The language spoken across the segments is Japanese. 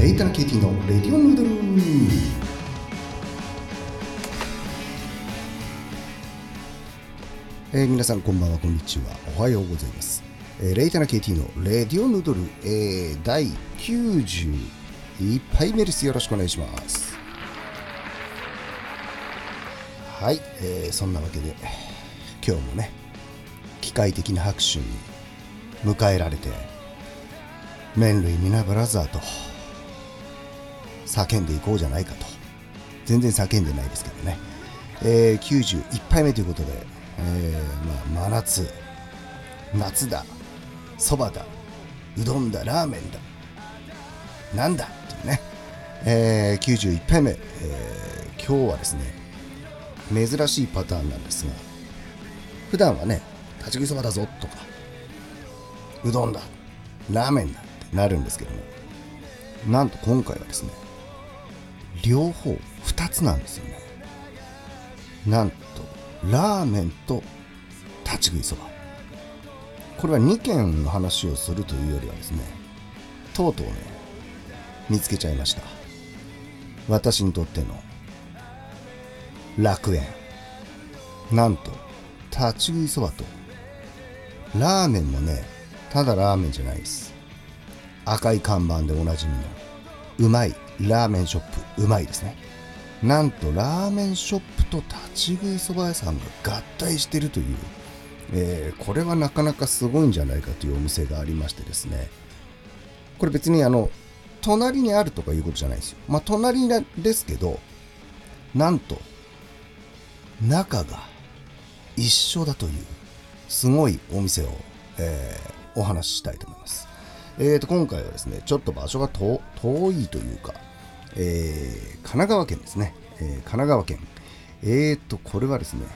レイタナ KT のレディオヌードルえー、皆さんこんばんはこんにちは。おはようございます、えー、レイタナ KT のレディオヌードル、えー、第91杯目です。よろしくお願いします。はい、えー、そんなわけで今日もね機械的な拍手に迎えられて麺類皆ブラザーと叫んでいこうじゃないかと。全然叫んでないですけどね、えー、91杯目ということで、えー、まあ、真夏。夏だ。そばだ。うどんだ。ラーメンだ。なんだ。っていうね、えー、91杯目、えー、今日はですね珍しいパターンなんですが普段はね立ち食いそばだぞとかうどんだ。ラーメンだ。ってなるんですけども。なんと今回はですね両方2つなんですよね。なんとラーメンと立ち食いそば。これは2軒の話をするというよりはですねとうとうね見つけちゃいました。私にとっての楽園。なんと立ち食いそばとラーメンもねただラーメンじゃないです。赤い看板でおなじみのうまい。ラーメンショップ。うまいですね。なんとラーメンショップと立ち食いそば屋さんが合体してるという、えー、これはなかなかすごいんじゃないかというお店がありましてですね。これ別にあの隣にあるとかいうことじゃないですよ。まあ隣ですけどなんと中が一緒だというすごいお店を、えー、お話ししたいと思います。えー、と今回はですねちょっと場所が遠いというか、えー、神奈川県ですね、えー、神奈川県。えーとこれはですね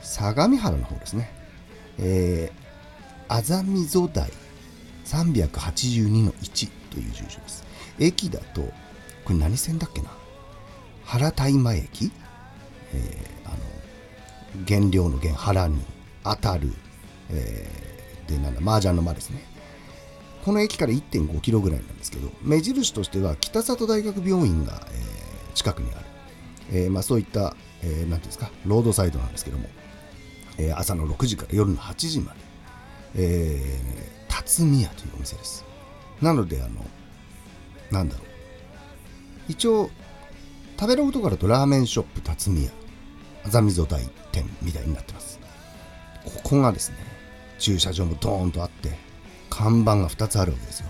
相模原の方ですね。えー、あざみぞ台382の1という住所です。駅だとこれ何線だっけな？原大馬駅、えー、あの原料の原原に当たる、えー、でなんだ麻雀の間ですね。この駅から1.5キロぐらいなんですけど目印としては北里大学病院が、えー、近くにある、えー、まあ、そういった、えー、ていうんですかロードサイドなんですけども、え朝の6時から夜の8時まで、えー、辰巳屋というお店です。なのであのなんだろう。一応食べることからとラーメンショップ辰巳屋あざみぞ大店みたいになってます。ここがですね駐車場もドーンとあって看板が2つあるわけですよ。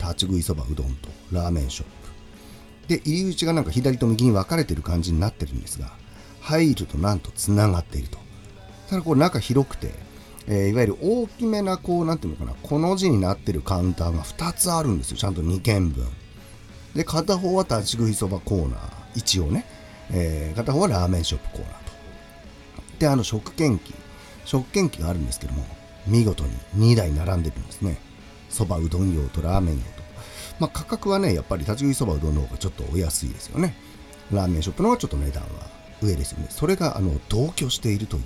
立ち食いそばうどんとラーメンショップ。で入り口がなんか左と右に分かれてる感じになってるんですが入るとなんとつながっていると。ただこれ中広くて、えー、いわゆる大きめなこうなんていうのかなこの字になってるカウンターが2つあるんですよ。ちゃんと2軒分。で片方は立ち食いそばコーナー。一応ね、えー、片方はラーメンショップコーナーと。であの食券機。食券機があるんですけども見事に2台並んでるんですね。そばうどん用とラーメン用と。まあ、価格はね、やっぱり立ち食いそばうどんの方がちょっとお安いですよね。ラーメンショップの方がちょっと値段は上ですよね。それがあの同居しているという。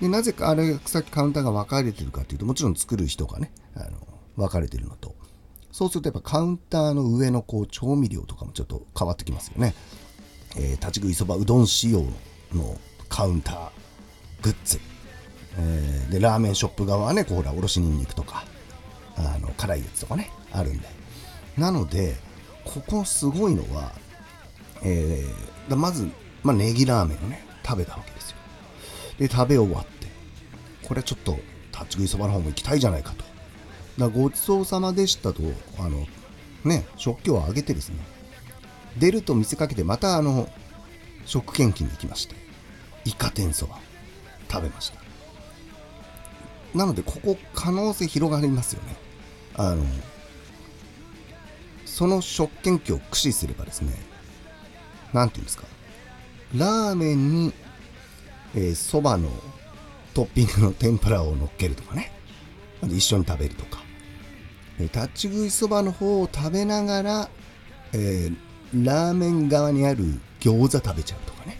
でなぜかあれ、さっきカウンターが分かれてるかというと、もちろん作る人がね、あの分かれてるのと、そうするとやっぱカウンターの上のこう調味料とかもちょっと変わってきますよね。えー、立ち食いそばうどん仕様のカウンター、グッズ。えー、で、ラーメンショップ側はね、こうほら、おろしにんにくとか、あの辛いやつとかねあるんで。なのでここすごいのは、えー、まず、まあ、ネギラーメンをね食べたわけですよ。で食べ終わってこれちょっと立ち食いそばの方も行きたいじゃないかと。だごちそうさまでしたとあのね食器をあげてですね出ると見せかけてまたあの食券機に行きましてイカ天そば食べました。なのでここ可能性広がりますよね。あのその食券機を駆使すればですね何て言うんですかラーメンにそば、えー、のトッピングの天ぷらを乗っけるとかね一緒に食べるとか、えー、立ち食いそばの方を食べながら、えー、ラーメン側にある餃子食べちゃうとかね、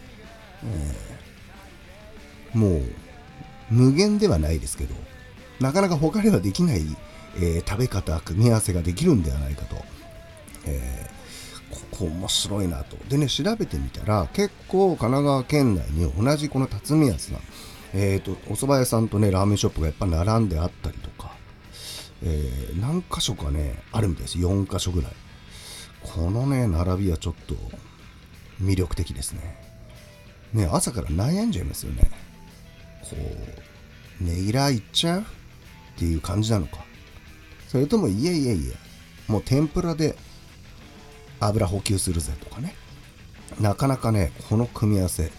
えー、もう無限ではないですけどなかなか他ではできないえー、食べ方組み合わせができるんではないかと。えー、ここ面白いなと。でね調べてみたら結構神奈川県内に同じこの辰巳屋さんえーと、お蕎麦屋さんとねラーメンショップがやっぱ並んであったりとか、え、何箇所かねあるみたいです。4箇所ぐらい。このね並びはちょっと魅力的ですね。ね朝から悩んじゃいますよね。こうねいらいっちゃうっていう感じなのか。それともいえいえいえもう天ぷらで油補給するぜとかねなかなかねこの組み合わせ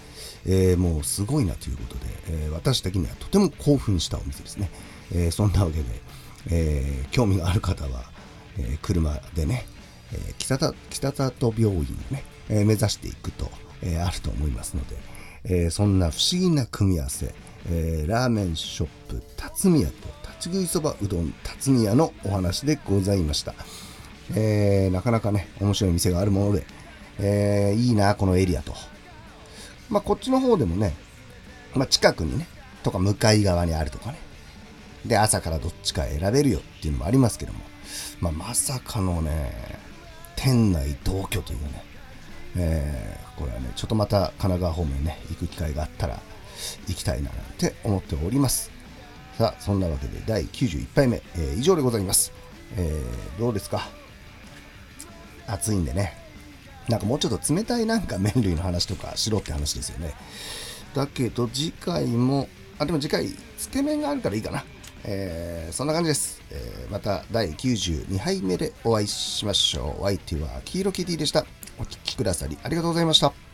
えー、もうすごいなということで、えー、私的にはとても興奮したお店ですね。えー、そんなわけで、え興味がある方は、え車でね、え北北里病院をね、え目指していくと、えあると思いますので、えそんな不思議な組み合わせ、えラーメンショップ辰巳屋と立ち食いそばうどん辰巳屋のお話でございました。えなかなかね、面白い店があるもので、えいいな、このエリアと。まあ、こっちの方でもね、まあ、近くにね、とか向かい側にあるとかね。で、朝からどっちか選べるよっていうのもありますけども、まあ、まさかのね、店内同居というね、えー、これはね、ちょっとまた神奈川方面ね、行く機会があったら行きたいななんて思っております。さあ、そんなわけで第91杯目、えー、以上でございます。えー、どうですか？暑いんでね、なんかもうちょっと冷たいなんか麺類の話とかしろって話ですよね。だけど次回も、あ、でも次回、つけ麺があるからいいかな。えー、そんな感じです、えー、また第92杯目でお会いしましょう。お相手は黄色キティでした。お聴きくださりありがとうございました。